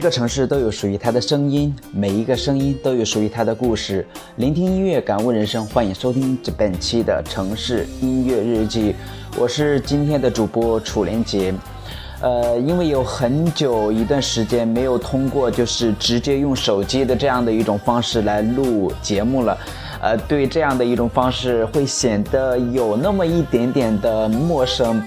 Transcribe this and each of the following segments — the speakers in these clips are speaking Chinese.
个城市都有属于它的声音，每一个声音都有属于它的故事。聆听音乐，感悟人生，欢迎收听本期的城市音乐日记。我是今天的主播楚连杰。呃，因为有很久一段时间没有通过就是直接用手机的这样的一种方式来录节目了，呃，对这样的一种方式会显得有那么一点点的陌生。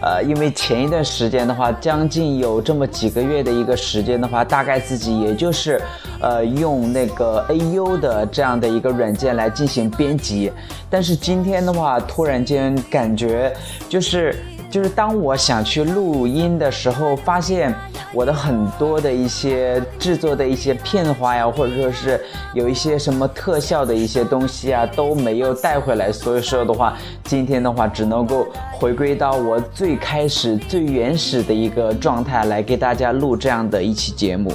呃，因为前一段时间的话，将近有这么几个月的一个时间的话，大概自己也就是，呃，用那个 AU 的这样的一个软件来进行编辑。但是今天的话，突然间感觉就是。就是当我想去录音的时候，发现我的很多的一些制作的一些片花呀，或者说是有一些什么特效的一些东西啊，都没有带回来。所以说的话，今天的话只能够回归到我最开始、最原始的一个状态来给大家录这样的一期节目。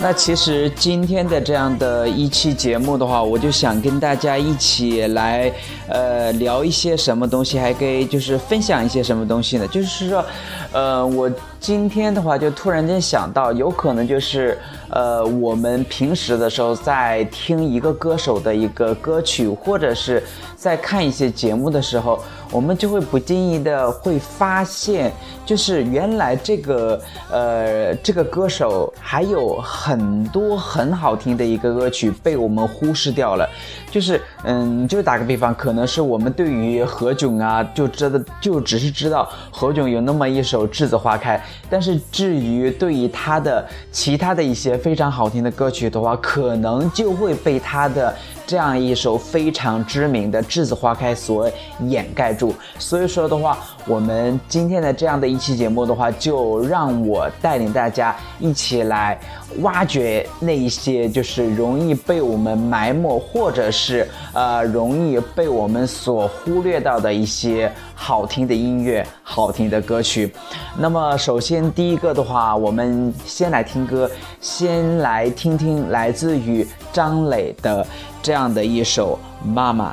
那其实今天的这样的一期节目的话，我就想跟大家一起来，呃，聊一些什么东西，还可以就是分享一些什么东西呢？就是说，呃，我今天的话就突然间想到，有可能就是，呃，我们平时的时候在听一个歌手的一个歌曲，或者是在看一些节目的时候。我们就会不经意的会发现，就是原来这个呃这个歌手还有很多很好听的一个歌曲被我们忽视掉了，就是嗯，就打个比方，可能是我们对于何炅啊，就知道就只是知道何炅有那么一首《栀子花开》，但是至于对于他的其他的一些非常好听的歌曲的话，可能就会被他的。这样一首非常知名的《栀子花开》所掩盖住，所以说的话，我们今天的这样的一期节目的话，就让我带领大家一起来挖掘那一些就是容易被我们埋没，或者是呃容易被我们所忽略到的一些好听的音乐、好听的歌曲。那么，首先第一个的话，我们先来听歌，先来听听来自于张磊的。这样的一首《妈妈》。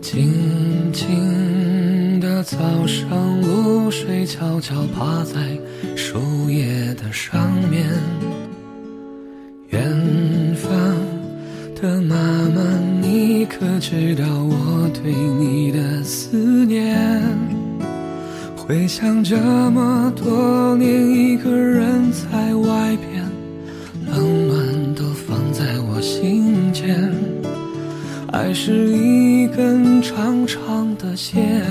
静静的早上，露水悄悄趴在。树叶的上面，远方的妈妈，你可知道我对你的思念？回想这么多年，一个人在外边，冷暖都放在我心间。爱是一根长长的线，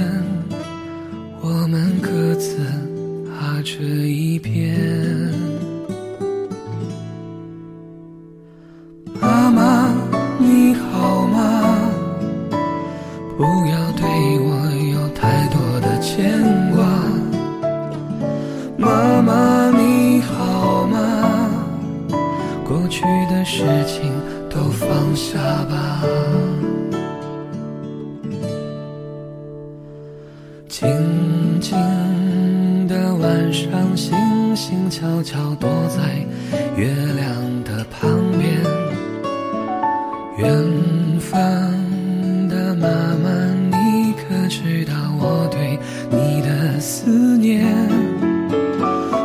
念？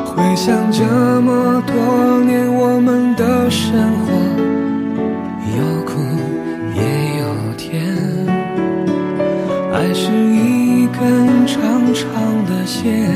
回想这么多年我们的生活，有苦也有甜。爱是一根长长的线，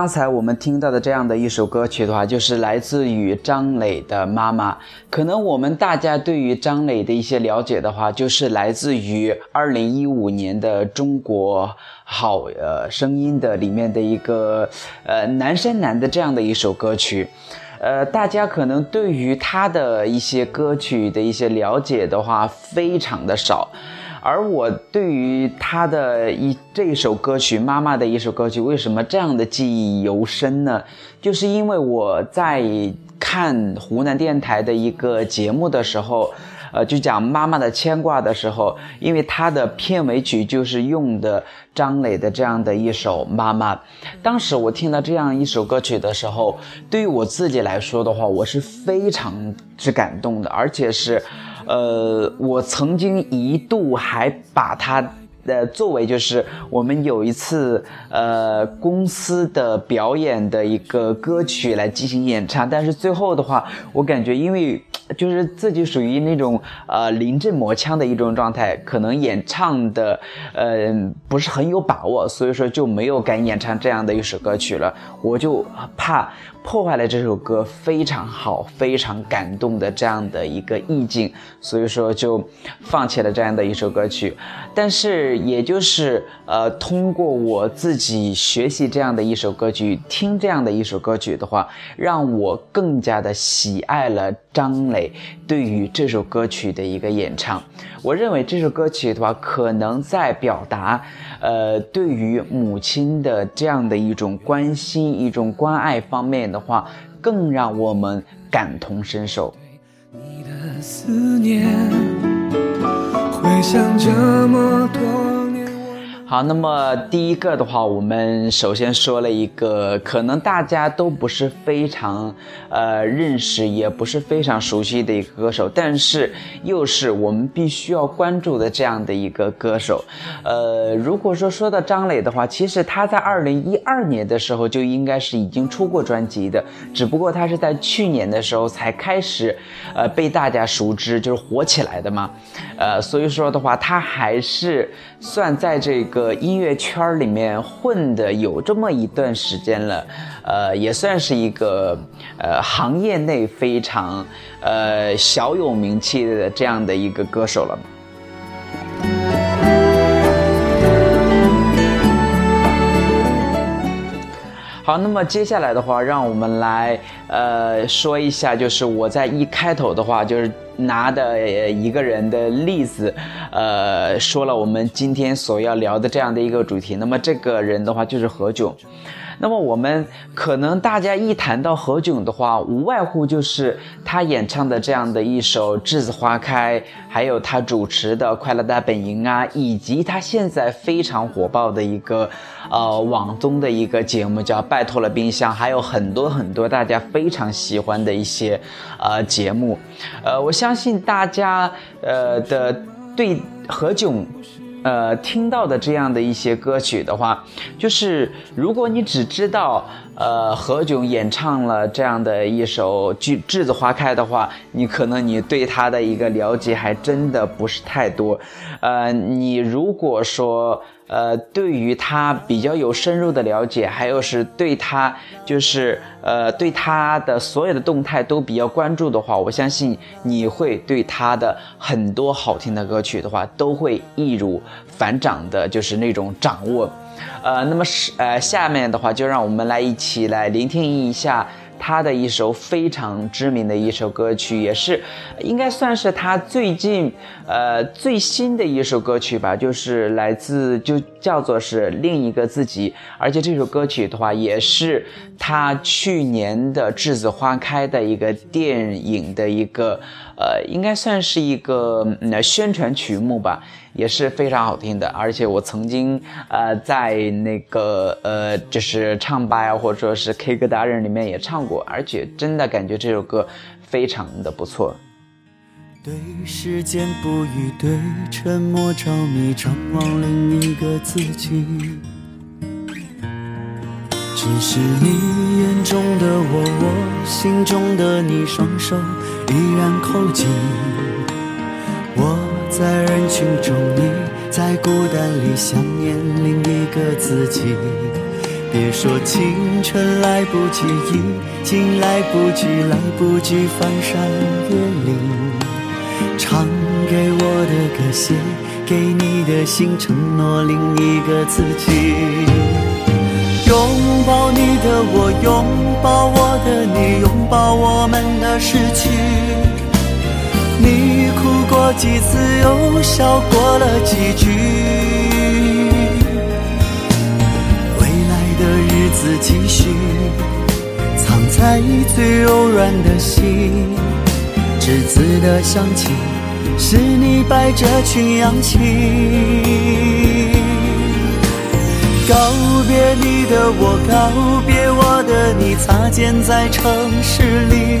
刚才我们听到的这样的一首歌曲的话，就是来自于张磊的《妈妈》。可能我们大家对于张磊的一些了解的话，就是来自于二零一五年的《中国好呃声音》的里面的一个呃男生男的这样的一首歌曲。呃，大家可能对于他的一些歌曲的一些了解的话，非常的少。而我对于他的一这一首歌曲《妈妈》的一首歌曲，为什么这样的记忆犹深呢？就是因为我在看湖南电台的一个节目的时候，呃，就讲妈妈的牵挂的时候，因为它的片尾曲就是用的张磊的这样的一首《妈妈》。当时我听到这样一首歌曲的时候，对于我自己来说的话，我是非常之感动的，而且是。呃，我曾经一度还把它呃作为就是我们有一次呃公司的表演的一个歌曲来进行演唱，但是最后的话，我感觉因为就是自己属于那种呃临阵磨枪的一种状态，可能演唱的呃不是很有把握，所以说就没有敢演唱这样的一首歌曲了，我就怕。破坏了这首歌非常好、非常感动的这样的一个意境，所以说就放弃了这样的一首歌曲。但是，也就是呃，通过我自己学习这样的一首歌曲，听这样的一首歌曲的话，让我更加的喜爱了张磊对于这首歌曲的一个演唱。我认为这首歌曲的话，可能在表达，呃，对于母亲的这样的一种关心、一种关爱方面的话，更让我们感同身受。你的思念，回想这么多年。好，那么第一个的话，我们首先说了一个可能大家都不是非常呃认识，也不是非常熟悉的一个歌手，但是又是我们必须要关注的这样的一个歌手。呃，如果说说到张磊的话，其实他在二零一二年的时候就应该是已经出过专辑的，只不过他是在去年的时候才开始呃被大家熟知，就是火起来的嘛。呃，所以说的话，他还是算在这个。个音乐圈里面混的有这么一段时间了，呃，也算是一个呃行业内非常呃小有名气的这样的一个歌手了。好，那么接下来的话，让我们来呃说一下，就是我在一开头的话，就是拿的一个人的例子，呃，说了我们今天所要聊的这样的一个主题。那么这个人的话就是何炅。那么我们可能大家一谈到何炅的话，无外乎就是他演唱的这样的一首《栀子花开》，还有他主持的《快乐大本营》啊，以及他现在非常火爆的一个呃网综的一个节目叫《拜托了冰箱》，还有很多很多大家非常喜欢的一些呃节目。呃，我相信大家呃的对何炅。呃，听到的这样的一些歌曲的话，就是如果你只知道呃何炅演唱了这样的一首《栀栀子花开》的话，你可能你对他的一个了解还真的不是太多。呃，你如果说。呃，对于他比较有深入的了解，还有是对他就是呃对他的所有的动态都比较关注的话，我相信你会对他的很多好听的歌曲的话，都会易如反掌的，就是那种掌握。呃，那么是呃下面的话，就让我们来一起来聆听一下。他的一首非常知名的一首歌曲，也是应该算是他最近呃最新的一首歌曲吧，就是来自就叫做是另一个自己，而且这首歌曲的话也是他去年的《栀子花开》的一个电影的一个呃，应该算是一个宣传曲目吧。也是非常好听的，而且我曾经呃在那个呃就是唱吧呀，或者说是 K 歌达人里面也唱过，而且真的感觉这首歌非常的不错。对时间不语，对沉默着迷，张望另一个自己。只是你眼中的我，我心中的你，双手依然扣紧我。在人群中，你在孤单里想念另一个自己。别说青春来不及，已经来不及，来不及翻山越岭。唱给我的歌，写给你的信，承诺另一个自己。拥抱你的我，拥抱我的你，拥抱我们的失去。过几次，又笑过了几句。未来的日子继续，藏在最柔软的心。栀子的香气，是你摆着群羊气。告别你的我，告别我的你，擦肩在城市里。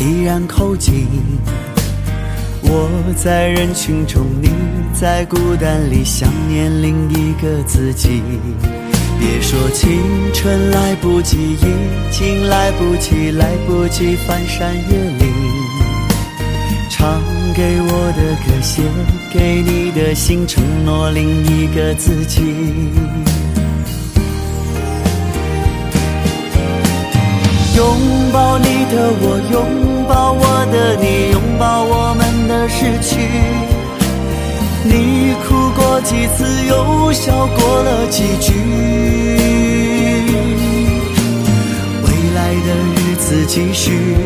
依然扣紧。我在人群中，你在孤单里想念另一个自己。别说青春来不及，已经来不及，来不及翻山越岭。唱给我的歌，写给你的信，承诺另一个自己。拥抱你的我，拥抱我的你，拥抱我们的失去。你哭过几次，又笑过了几句。未来的日子继续，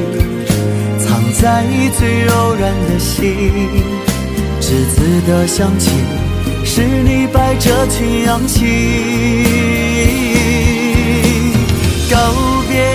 藏在最柔软的心。栀子的香气，是你摆着群氧气。告别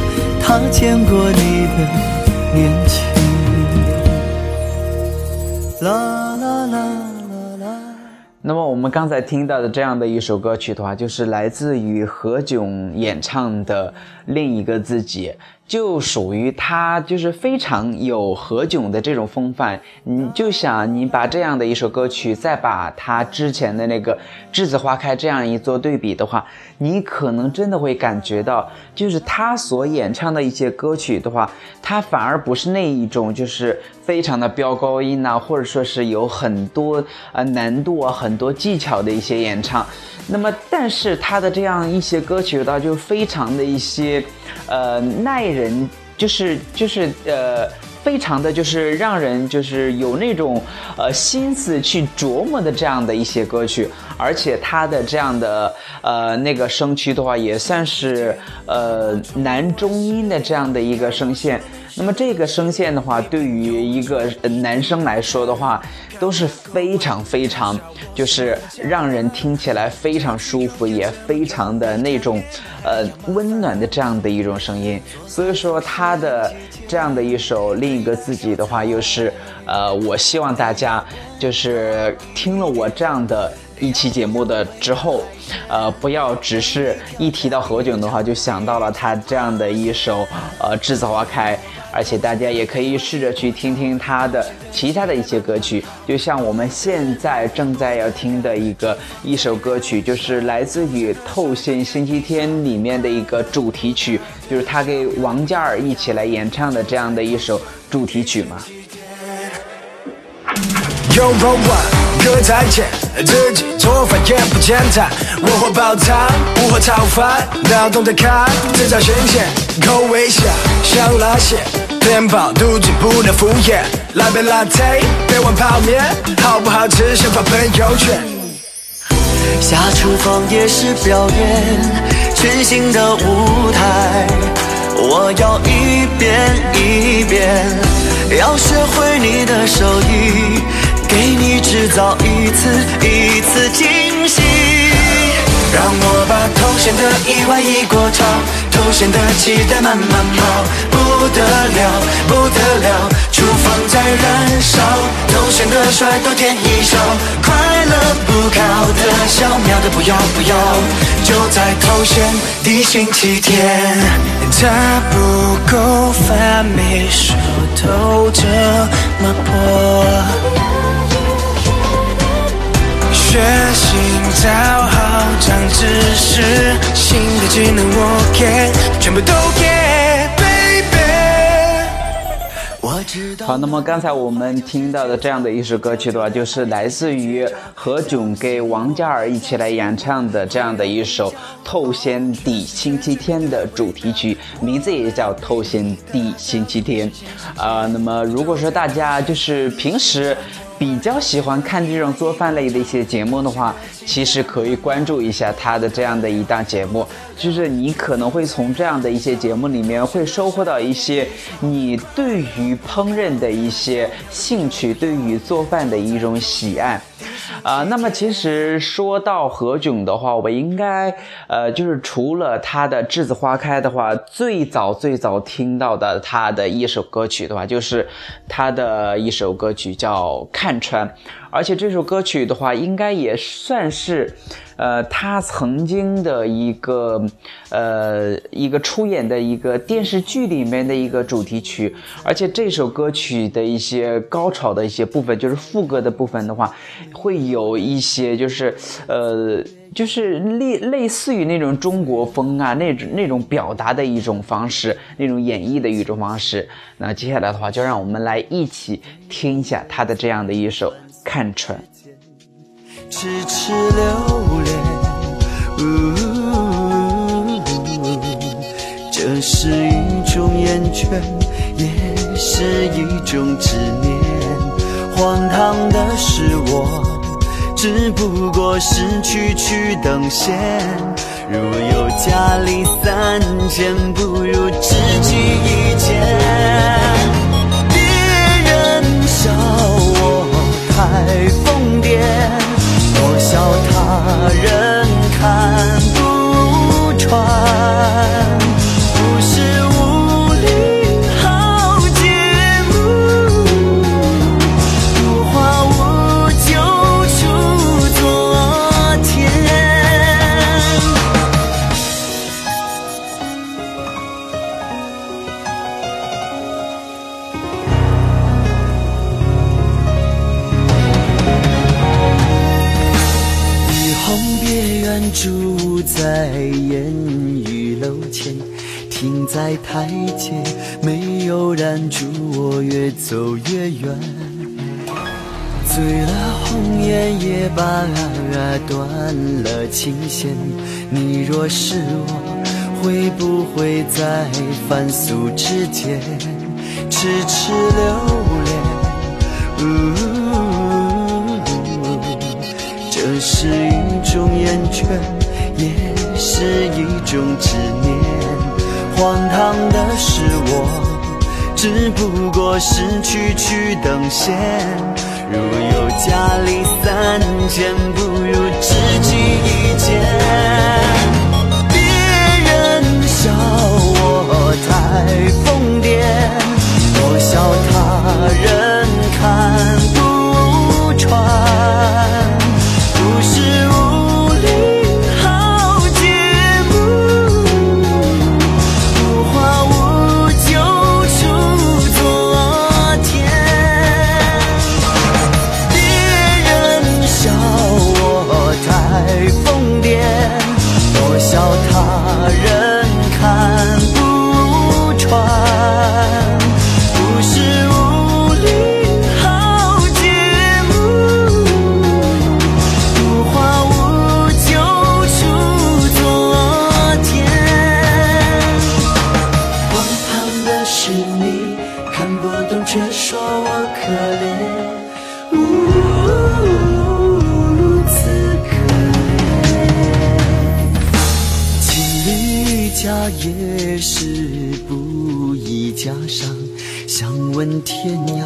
他见过你的年轻。啦啦啦啦啦。那么我们刚才听到的这样的一首歌曲的话，就是来自于何炅演唱的《另一个自己》，就属于他就是非常有何炅的这种风范。你就想你把这样的一首歌曲，再把他之前的那个《栀子花开》这样一做对比的话，你可能真的会感觉到，就是他所演唱的一些歌曲的话，他反而不是那一种就是非常的飙高音呐、或者说是有很多呃难度啊、很多技巧的一些演唱。那么，但是他的这样一些歌曲的话，就非常的一些呃耐人，就是就是呃。非常的就是让人就是有那种呃心思去琢磨的这样的一些歌曲，而且他的这样的呃那个声区的话，也算是呃男中音的这样的一个声线。那么这个声线的话，对于一个男生来说的话，都是非常非常，就是让人听起来非常舒服，也非常的那种，呃温暖的这样的一种声音。所以说他的这样的一首另一个自己的话，又是呃，我希望大家就是听了我这样的。一期节目的之后，呃，不要只是一提到何炅的话，就想到了他这样的一首呃《栀子花开》，而且大家也可以试着去听听他的其他的一些歌曲，就像我们现在正在要听的一个一首歌曲，就是来自于《透心星期天》里面的一个主题曲，就是他给王嘉尔一起来演唱的这样的一首主题曲嘛。拥抱我，各位再见。自己做饭也不简单，我会煲汤，不会炒饭，脑洞得开，制造新鲜，口味下像那些面包，肚子不能敷衍。来杯 latte，别碗泡面，好不好吃先发朋友圈。下厨房也是表演，全新的舞台，我要一遍一遍，要学会你的手艺，给你制造一次一次惊喜。让我把头衔的意外一过场，头衔的期待慢慢跑，不得了，不得了，厨房在燃烧，头衔的帅都添一笑，快乐不靠的小秒的不要不要，就在头衔的星期天，它不够烦，没说透这么破。学习找好长知识，新的技能我给，全部都给，baby。我知道。好，那么刚才我们听到的这样的一首歌曲的话，就是来自于何炅给王嘉尔一起来演唱的这样的一首《透仙地星期天》的主题曲，名字也叫《透仙地星期天》。啊、那么如果说大家就是平时。比较喜欢看这种做饭类的一些节目的话，其实可以关注一下他的这样的一档节目，就是你可能会从这样的一些节目里面会收获到一些你对于烹饪的一些兴趣，对于做饭的一种喜爱。啊，那么其实说到何炅的话，我应该呃，就是除了他的《栀子花开》的话，最早最早听到的他的一首歌曲的话，就是他的一首歌曲叫《看穿》。而且这首歌曲的话，应该也算是，呃，他曾经的一个，呃，一个出演的一个电视剧里面的一个主题曲。而且这首歌曲的一些高潮的一些部分，就是副歌的部分的话，会有一些就是，呃，就是类类似于那种中国风啊，那种那种表达的一种方式，那种演绎的一种方式。那接下来的话，就让我们来一起听一下他的这样的一首。看穿，痴痴留恋，这是一种厌倦，也是一种执念。荒唐的是我，只不过是区区等闲。如有家里三千，不如知己一剑。别人笑我。太疯癫，我笑他人看不穿。住在烟雨楼前，停在台阶，没有拦住我，越走越远。醉了红颜也罢，断了琴弦。你若是我，会不会在凡俗之间痴痴留恋？是一种厌倦。也是一种执念，荒唐的是我，只不过是区区等闲。如有家里三千，不如知己一件。别人笑我太疯癫，我笑他人天涯，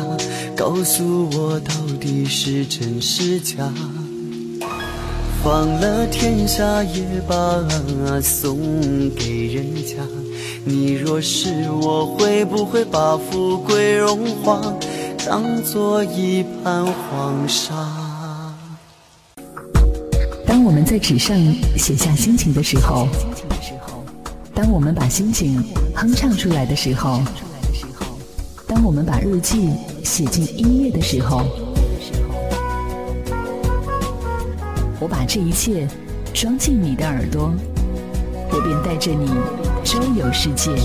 告诉我到底是真是假放了天下也罢，送给人家。你若是我，会不会把富贵荣华当做一盘黄沙？当我们在纸上写下心情的时候，当我们把心情哼唱出来的时候，当我们把日记写进音乐的时候。我把这一切装进你的耳朵，我便带着你周游世界。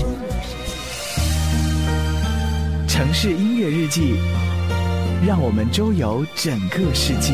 城市音乐日记，让我们周游整个世界。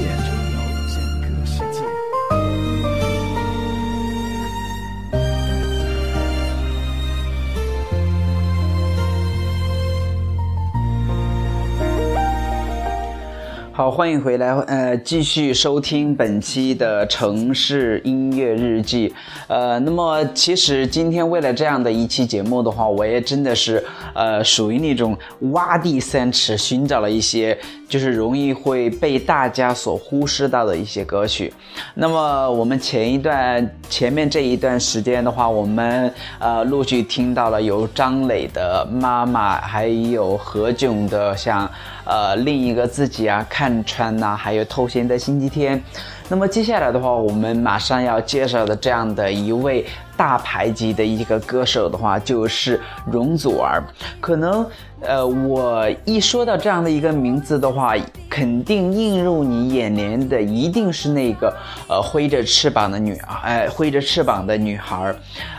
好，欢迎回来，呃，继续收听本期的城市音乐日记。呃，那么其实今天为了这样的一期节目的话，我也真的是，呃，属于那种挖地三尺，寻找了一些就是容易会被大家所忽视到的一些歌曲。那么我们前一段前面这一段时间的话，我们呃陆续听到了有张磊的《妈妈》，还有何炅的像呃另一个自己啊看。穿呐，还有偷闲的星期天。那么接下来的话，我们马上要介绍的这样的一位大牌级的一个歌手的话，就是容祖儿。可能。呃，我一说到这样的一个名字的话，肯定映入你眼帘的一定是那个呃挥着翅膀的女孩，哎，挥着翅膀的女孩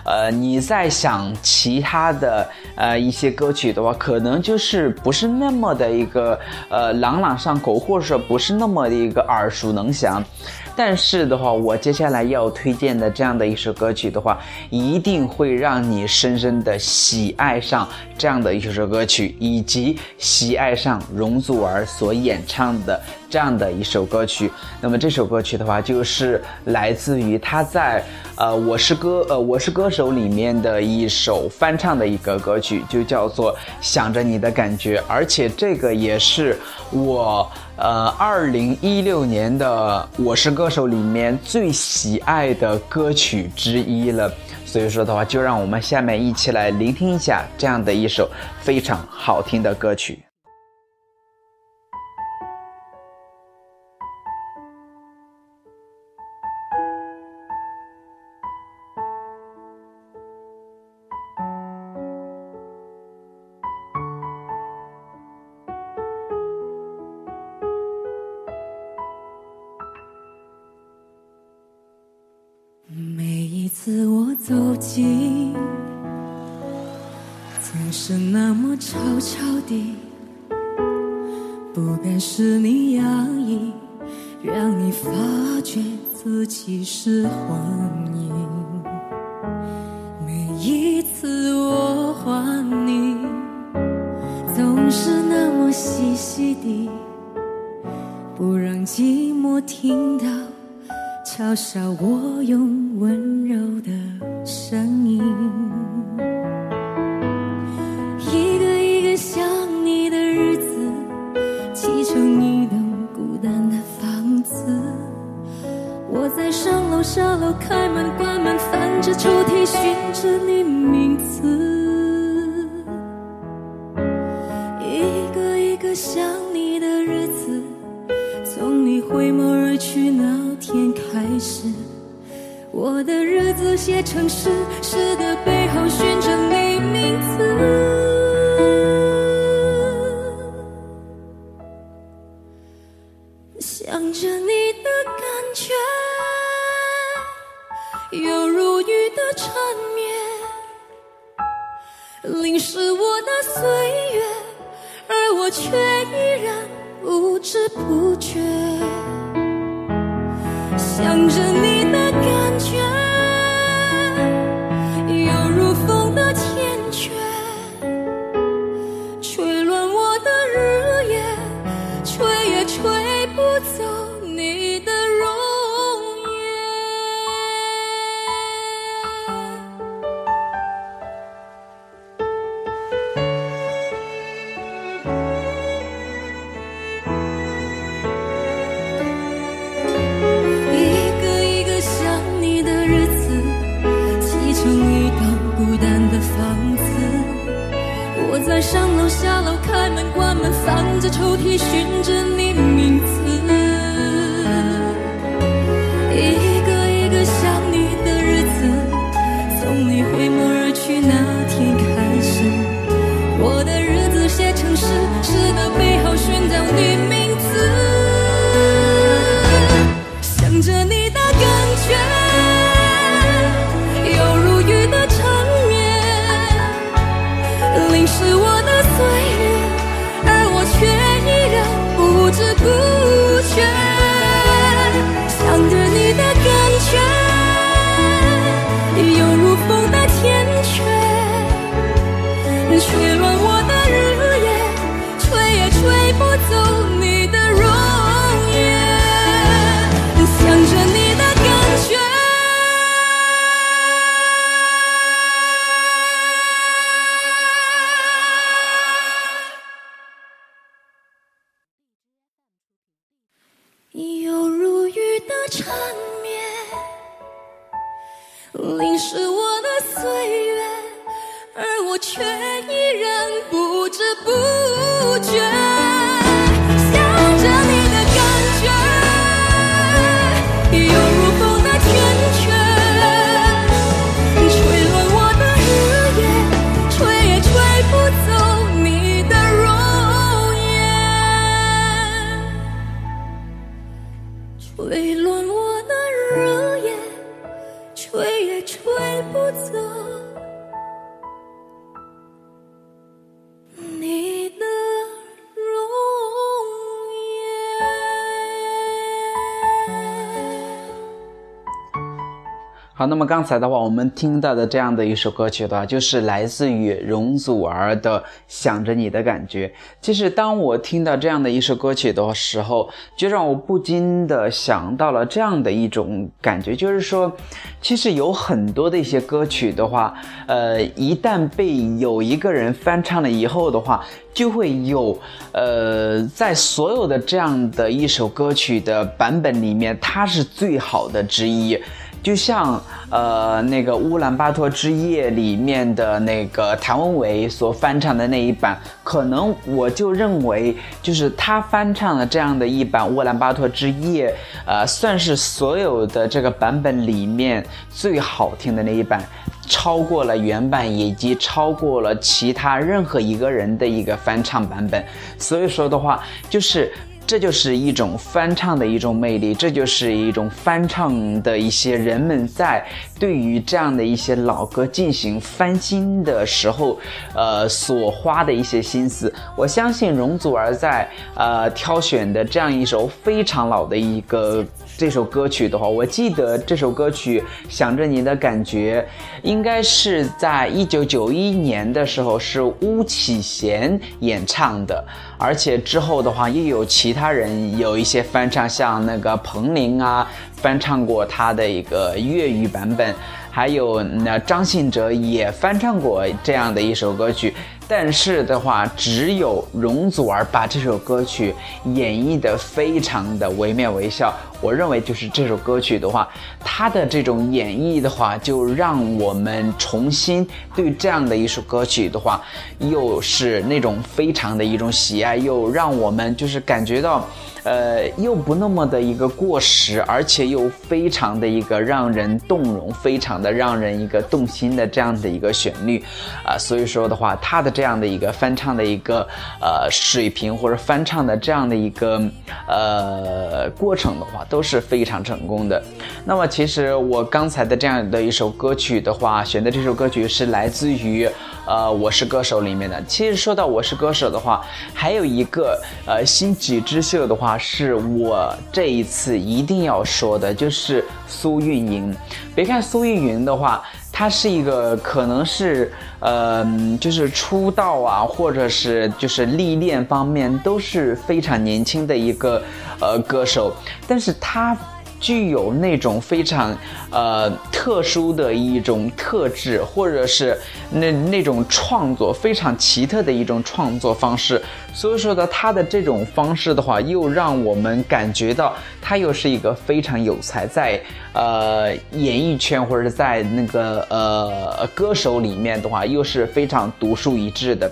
呃，你在想其他的呃一些歌曲的话，可能就是不是那么的一个呃朗朗上口，或者说不是那么的一个耳熟能详。但是的话，我接下来要推荐的这样的一首歌曲的话，一定会让你深深的喜爱上这样的一首歌曲，以及喜爱上容祖儿所演唱的这样的一首歌曲。那么这首歌曲的话，就是来自于他在呃《我是歌》呃《我是歌手》里面的一首翻唱的一个歌曲，就叫做《想着你的感觉》，而且这个也是我。呃，二零一六年的《我是歌手》里面最喜爱的歌曲之一了，所以说的话，就让我们下面一起来聆听一下这样的一首非常好听的歌曲。走近，总是那么悄悄地，不敢使你压抑，让你发觉自己是幻影。每一次我唤你，总是那么细细地，不让寂寞听到，嘲笑我用温下楼开门关门翻着抽屉寻着你好，那么刚才的话，我们听到的这样的一首歌曲的话，就是来自于容祖儿的《想着你的感觉》。其实，当我听到这样的一首歌曲的时候，就让我不禁的想到了这样的一种感觉，就是说，其实有很多的一些歌曲的话，呃，一旦被有一个人翻唱了以后的话，就会有，呃，在所有的这样的一首歌曲的版本里面，它是最好的之一。就像呃那个《乌兰巴托之夜》里面的那个谭维维所翻唱的那一版，可能我就认为就是他翻唱的这样的一版《乌兰巴托之夜》，呃，算是所有的这个版本里面最好听的那一版，超过了原版，以及超过了其他任何一个人的一个翻唱版本。所以说的话，就是。这就是一种翻唱的一种魅力，这就是一种翻唱的一些人们在对于这样的一些老歌进行翻新的时候，呃，所花的一些心思。我相信容祖儿在呃挑选的这样一首非常老的一个。这首歌曲的话，我记得这首歌曲《想着你的感觉》，应该是在一九九一年的时候是巫启贤演唱的，而且之后的话又有其他人有一些翻唱，像那个彭羚啊翻唱过他的一个粤语版本，还有那张信哲也翻唱过这样的一首歌曲。但是的话，只有容祖儿把这首歌曲演绎得非常的惟妙惟肖。我认为就是这首歌曲的话，它的这种演绎的话，就让我们重新对这样的一首歌曲的话，又是那种非常的一种喜爱，又让我们就是感觉到，呃，又不那么的一个过时，而且又非常的一个让人动容，非常的让人一个动心的这样的一个旋律，啊，所以说的话，它的这样的一个翻唱的一个呃水平或者翻唱的这样的一个呃过程的话。都是非常成功的。那么，其实我刚才的这样的一首歌曲的话，选的这首歌曲是来自于呃《我是歌手》里面的。其实说到《我是歌手》的话，还有一个呃新几之秀的话，是我这一次一定要说的，就是苏运莹。别看苏运莹的话。她是一个可能是，呃，就是出道啊，或者是就是历练方面都是非常年轻的一个呃歌手，但是她。具有那种非常呃特殊的一种特质，或者是那那种创作非常奇特的一种创作方式。所以说呢，他的这种方式的话，又让我们感觉到他又是一个非常有才，在呃演艺圈或者在那个呃歌手里面的话，又是非常独树一帜的。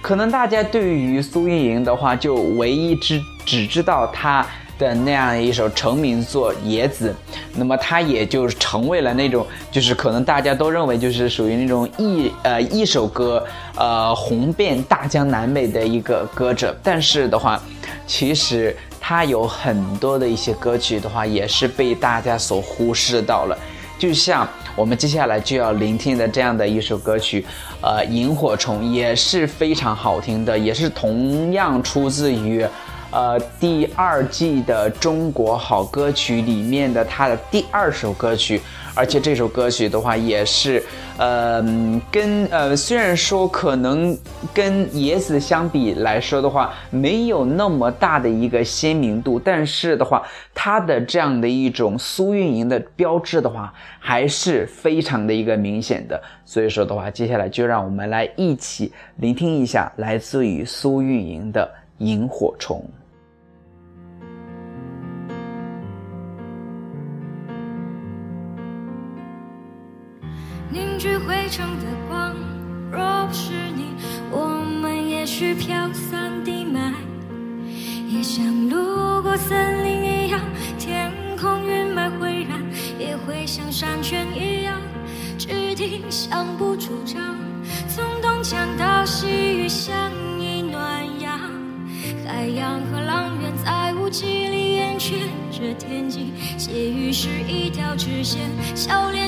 可能大家对于苏运莹的话，就唯一只只知道她。的那样一首成名作《野子》，那么他也就成为了那种，就是可能大家都认为就是属于那种一呃一首歌呃红遍大江南北的一个歌者。但是的话，其实他有很多的一些歌曲的话，也是被大家所忽视到了。就像我们接下来就要聆听的这样的一首歌曲，呃，《萤火虫》也是非常好听的，也是同样出自于。呃，第二季的中国好歌曲里面的他的第二首歌曲，而且这首歌曲的话也是，呃，跟呃虽然说可能跟野子相比来说的话，没有那么大的一个鲜明度，但是的话，它的这样的一种苏运莹的标志的话，还是非常的一个明显的。所以说的话，接下来就让我们来一起聆听一下来自于苏运莹的《萤火虫》。聚汇成的光。若不是你，我们也许飘散地埋，也像路过森林一样，天空云霾灰然，也会像山泉一样，质地相不主张。从东墙到西域，相依暖阳，海洋和浪源在无际里圆圈着天际，斜雨是一条直线，笑脸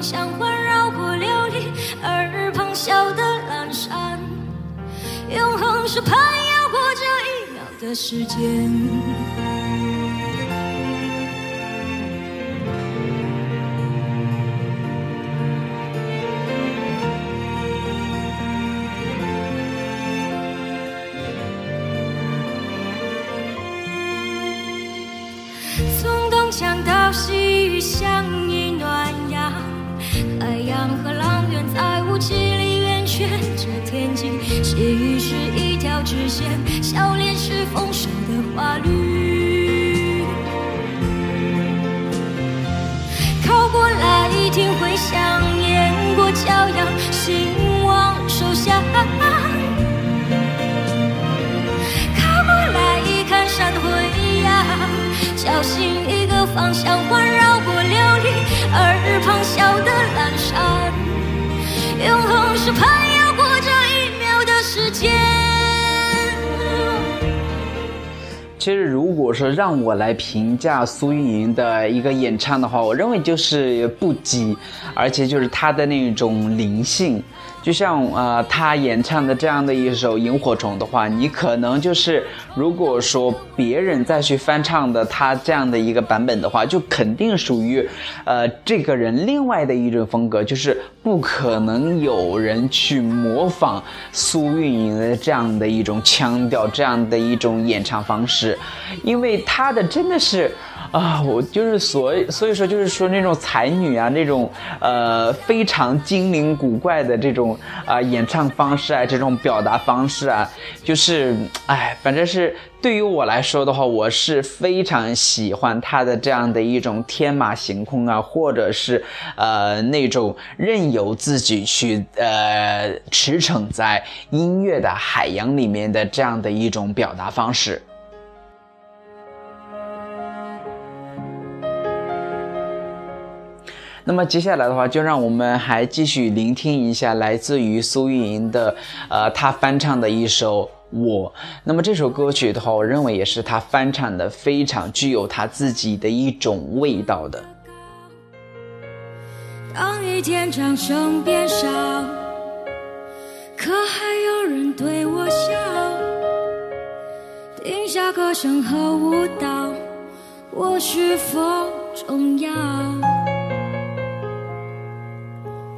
像环绕过琉璃，耳旁笑的阑珊。永恒是攀越过这一秒的时间。笑脸是丰收的花绿。其实，如果说让我来评价苏运莹的一个演唱的话，我认为就是不羁，而且就是她的那种灵性。就像呃，他演唱的这样的一首《萤火虫》的话，你可能就是如果说别人再去翻唱的他这样的一个版本的话，就肯定属于呃这个人另外的一种风格，就是不可能有人去模仿苏运莹的这样的一种腔调，这样的一种演唱方式，因为他的真的是。啊，我就是所以所以说就是说那种才女啊，那种呃非常精灵古怪的这种啊、演唱方式啊，这种表达方式啊，就是哎，反正是对于我来说的话，我是非常喜欢她的这样的一种天马行空啊，或者是呃那种任由自己去呃驰骋在音乐的海洋里面的这样的一种表达方式。那么接下来的话，就让我们还继续聆听一下来自于苏运莹的，呃，她翻唱的一首《我》。那么这首歌曲的话，我认为也是她翻唱的非常具有她自己的一种味道的。当一天掌声变少，可还有人对我笑。停下歌声和舞蹈，我是否重要？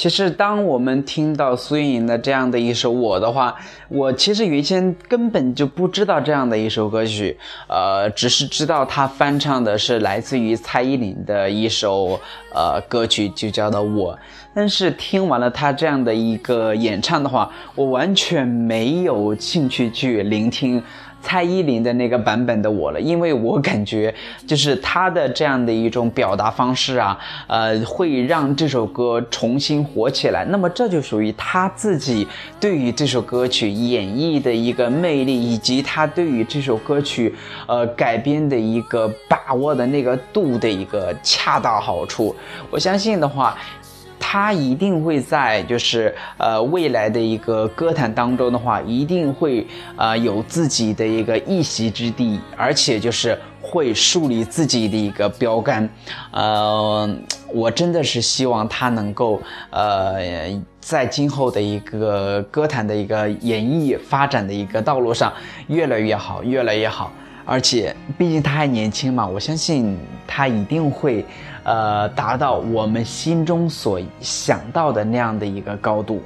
其实，当我们听到苏运莹的这样的一首《我》的话，我其实原先根本就不知道这样的一首歌曲，呃，只是知道她翻唱的是来自于蔡依林的一首呃歌曲，就叫做《我》。但是听完了她这样的一个演唱的话，我完全没有兴趣去聆听蔡依林的那个版本的我了，因为我感觉就是她的这样的一种表达方式啊，呃，会让这首歌重新火起来。那么这就属于她自己对于这首歌曲演绎的一个魅力，以及她对于这首歌曲呃改编的一个把握的那个度的一个恰到好处。我相信的话。他一定会在就是呃未来的一个歌坛当中的话，一定会呃有自己的一个一席之地，而且就是会树立自己的一个标杆。呃，我真的是希望他能够呃在今后的一个歌坛的一个演艺发展的一个道路上越来越好，越来越好。而且毕竟他还年轻嘛，我相信他一定会。呃，达到我们心中所想到的那样的一个高度。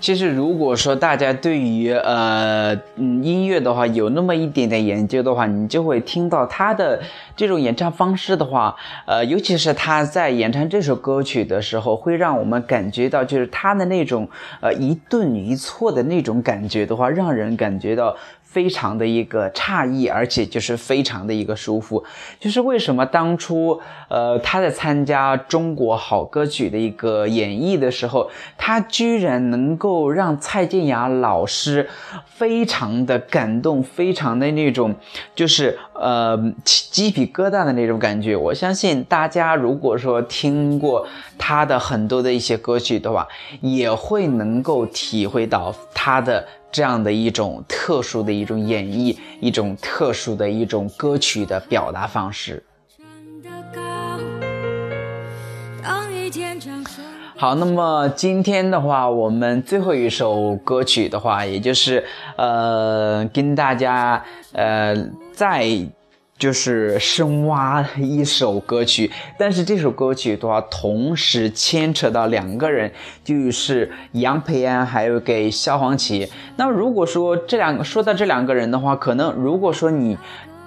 其实，如果说大家对于呃嗯音乐的话有那么一点点研究的话，你就会听到他的这种演唱方式的话，呃，尤其是他在演唱这首歌曲的时候，会让我们感觉到就是他的那种呃一顿一错的那种感觉的话，让人感觉到。非常的一个诧异，而且就是非常的一个舒服。就是为什么当初，呃，他在参加中国好歌曲的一个演绎的时候，他居然能够让蔡健雅老师非常的感动，非常的那种，就是呃鸡皮疙瘩的那种感觉。我相信大家如果说听过他的很多的一些歌曲的话，也会能够体会到他的。这样的一种特殊的一种演绎，一种特殊的一种歌曲的表达方式。好，那么今天的话，我们最后一首歌曲的话，也就是呃，跟大家呃再。就是深挖一首歌曲，但是这首歌曲的话，同时牵扯到两个人，就是杨培安还有给萧煌奇。那如果说这两个说到这两个人的话，可能如果说你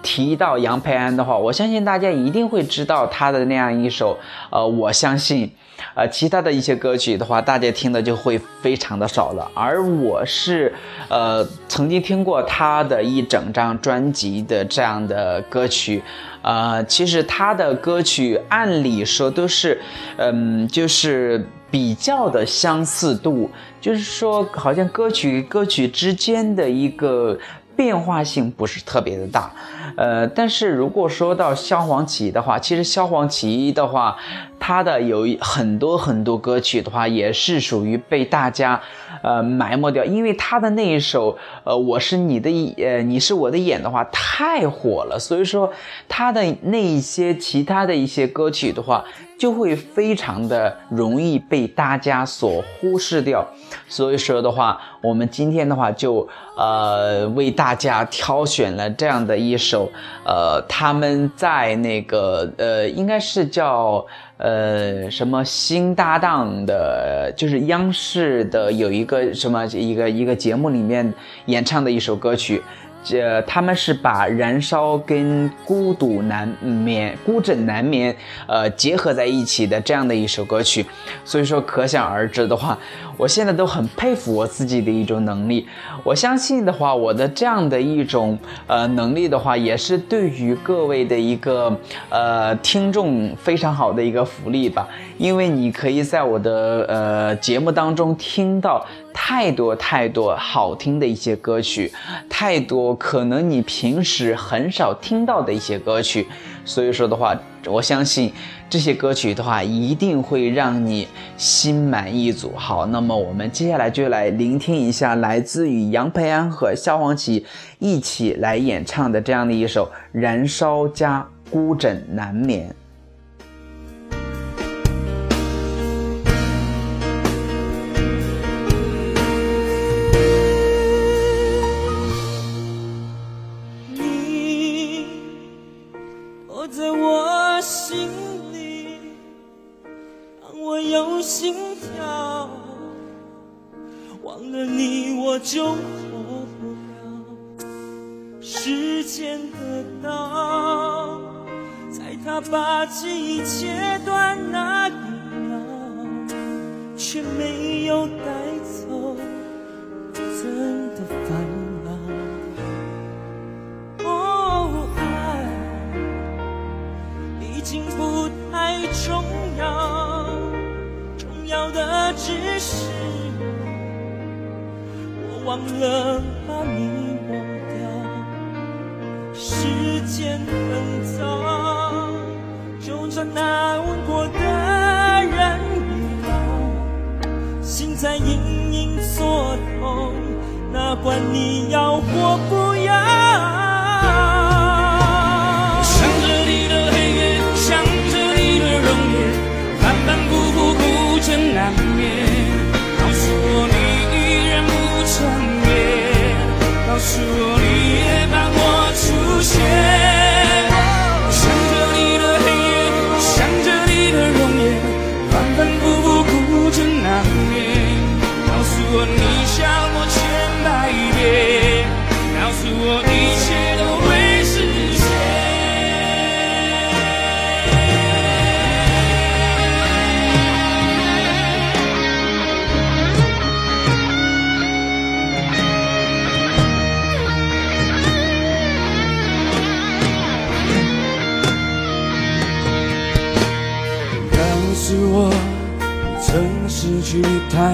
提到杨培安的话，我相信大家一定会知道他的那样一首，呃，我相信。呃，其他的一些歌曲的话，大家听的就会非常的少了。而我是，呃，曾经听过他的一整张专辑的这样的歌曲，呃，其实他的歌曲按理说都是，嗯，就是比较的相似度，就是说好像歌曲与歌曲之间的一个。变化性不是特别的大，呃，但是如果说到萧煌奇的话，其实萧煌奇的话，他的有很多很多歌曲的话，也是属于被大家，呃，埋没掉，因为他的那一首，呃，我是你的，呃，你是我的眼的话，太火了，所以说他的那一些其他的一些歌曲的话。就会非常的容易被大家所忽视掉，所以说的话，我们今天的话就呃为大家挑选了这样的一首，呃他们在那个呃应该是叫呃什么新搭档的，就是央视的有一个什么一个一个节目里面演唱的一首歌曲。这他们是把燃烧跟孤独难眠、孤枕难眠，呃，结合在一起的这样的一首歌曲，所以说可想而知的话，我现在都很佩服我自己的一种能力。我相信的话，我的这样的一种呃能力的话，也是对于各位的一个呃听众非常好的一个福利吧，因为你可以在我的呃节目当中听到。太多太多好听的一些歌曲，太多可能你平时很少听到的一些歌曲，所以说的话，我相信这些歌曲的话，一定会让你心满意足。好，那么我们接下来就来聆听一下来自于杨培安和萧煌奇一起来演唱的这样的一首《燃烧加孤枕难眠》。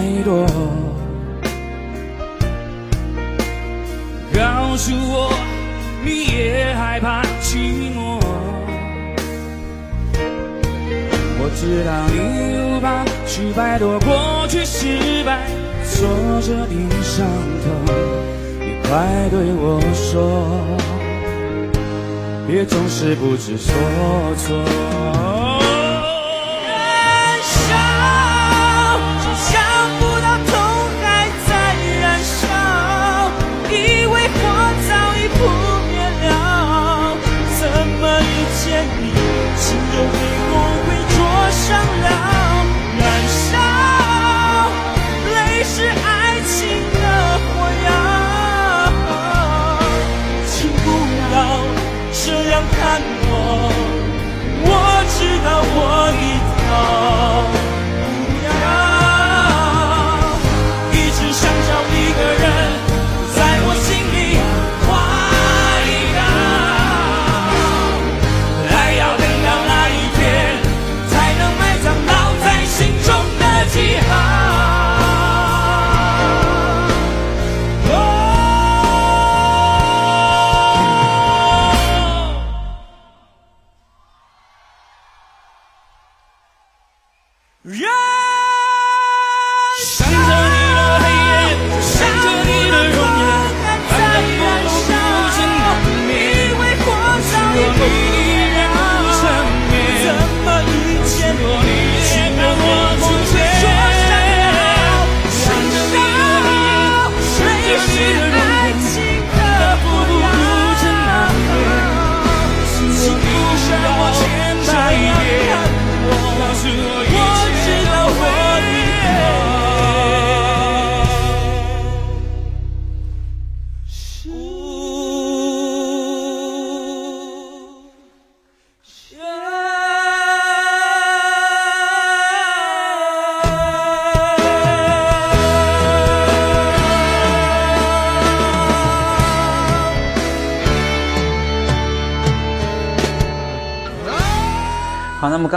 太多，告诉我你也害怕寂寞。我知道你无法去摆脱过去失败挫折的伤痛，你快对我说，别总是不知所措。Oh.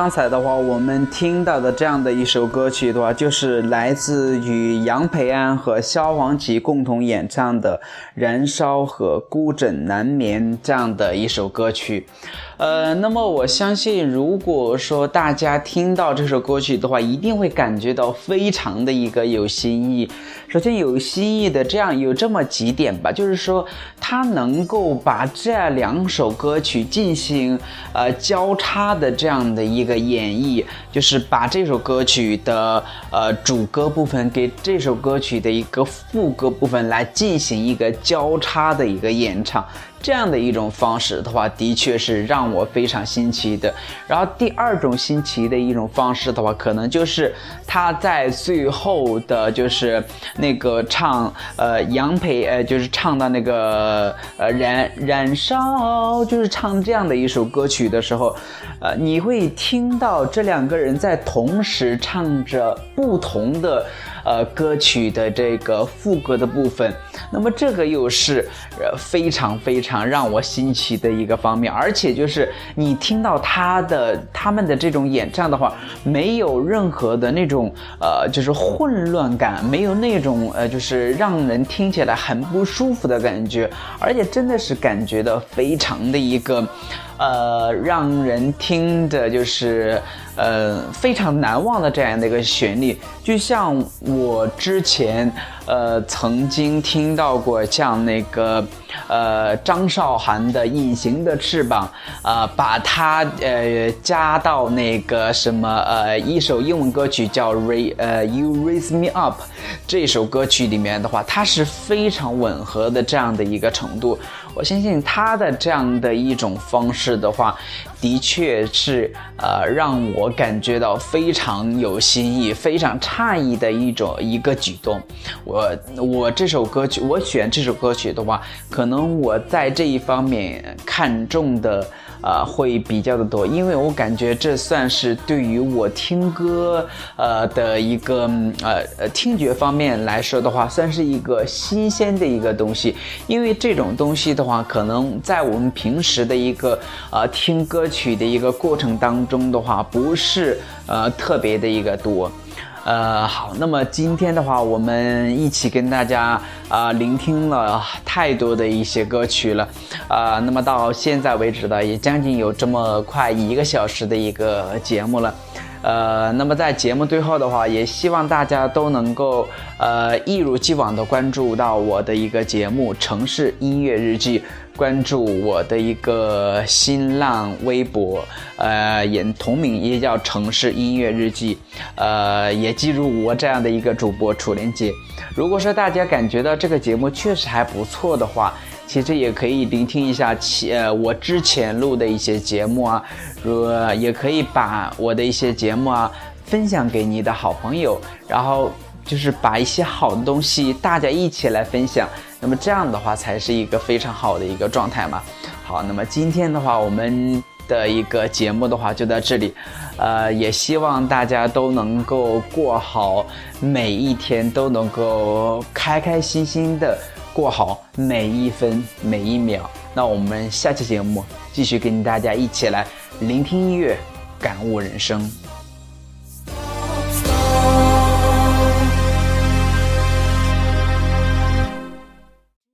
刚才的话，我们听到的这样的一首歌曲的话，就是来自与杨培安和萧煌奇共同演唱的《燃烧》和《孤枕难眠》这样的一首歌曲。呃，那么我相信，如果说大家听到这首歌曲的话，一定会感觉到非常的一个有新意。首先有新意的这样有这么几点吧，就是说它能够把这两首歌曲进行呃交叉的这样的一个演绎，就是把这首歌曲的呃主歌部分给这首歌曲的一个副歌部分来进行一个交叉的一个演唱。这样的一种方式的话，的确是让我非常新奇的。然后第二种新奇的一种方式的话，可能就是他在最后的，就是那个唱，呃，杨培，呃，就是唱到那个，呃，燃燃烧，就是唱这样的一首歌曲的时候，呃，你会听到这两个人在同时唱着不同的。呃，歌曲的这个副歌的部分，那么这个又是呃非常非常让我新奇的一个方面，而且就是你听到他的他们的这种演唱的话，没有任何的那种呃就是混乱感，没有那种呃就是让人听起来很不舒服的感觉，而且真的是感觉到非常的一个。呃，让人听的就是呃非常难忘的这样的一个旋律，就像我之前呃曾经听到过像那个呃张韶涵的《隐形的翅膀》呃，把它呃加到那个什么呃一首英文歌曲叫《ra 呃 You Raise Me Up》这首歌曲里面的话，它是非常吻合的这样的一个程度。我相信他的这样的一种方式的话，的确是呃让我感觉到非常有新意、非常诧异的一种一个举动。我我这首歌曲，我选这首歌曲的话，可能我在这一方面看重的。呃，会比较的多，因为我感觉这算是对于我听歌呃的一个呃呃听觉方面来说的话，算是一个新鲜的一个东西。因为这种东西的话，可能在我们平时的一个呃听歌曲的一个过程当中的话，不是呃特别的一个多。呃，好，那么今天的话，我们一起跟大家啊聆听了太多的一些歌曲了，啊，那么到现在为止呢，也将近有这么快一个小时的一个节目了。呃，那么在节目最后的话，也希望大家都能够呃一如既往的关注到我的一个节目《城市音乐日记》，关注我的一个新浪微博，呃，也同名也叫《城市音乐日记》，呃，也记住我这样的一个主播楚连杰。如果说大家感觉到这个节目确实还不错的话，其实也可以聆听一下其呃我之前录的一些节目啊，如也可以把我的一些节目啊分享给你的好朋友，然后就是把一些好的东西大家一起来分享，那么这样的话才是一个非常好的一个状态嘛。好，那么今天的话我们的一个节目的话就到这里，呃，也希望大家都能够过好每一天，都能够开开心心的。过好每一分每一秒。那我们下期节目继续跟大家一起来聆听音乐，感悟人生。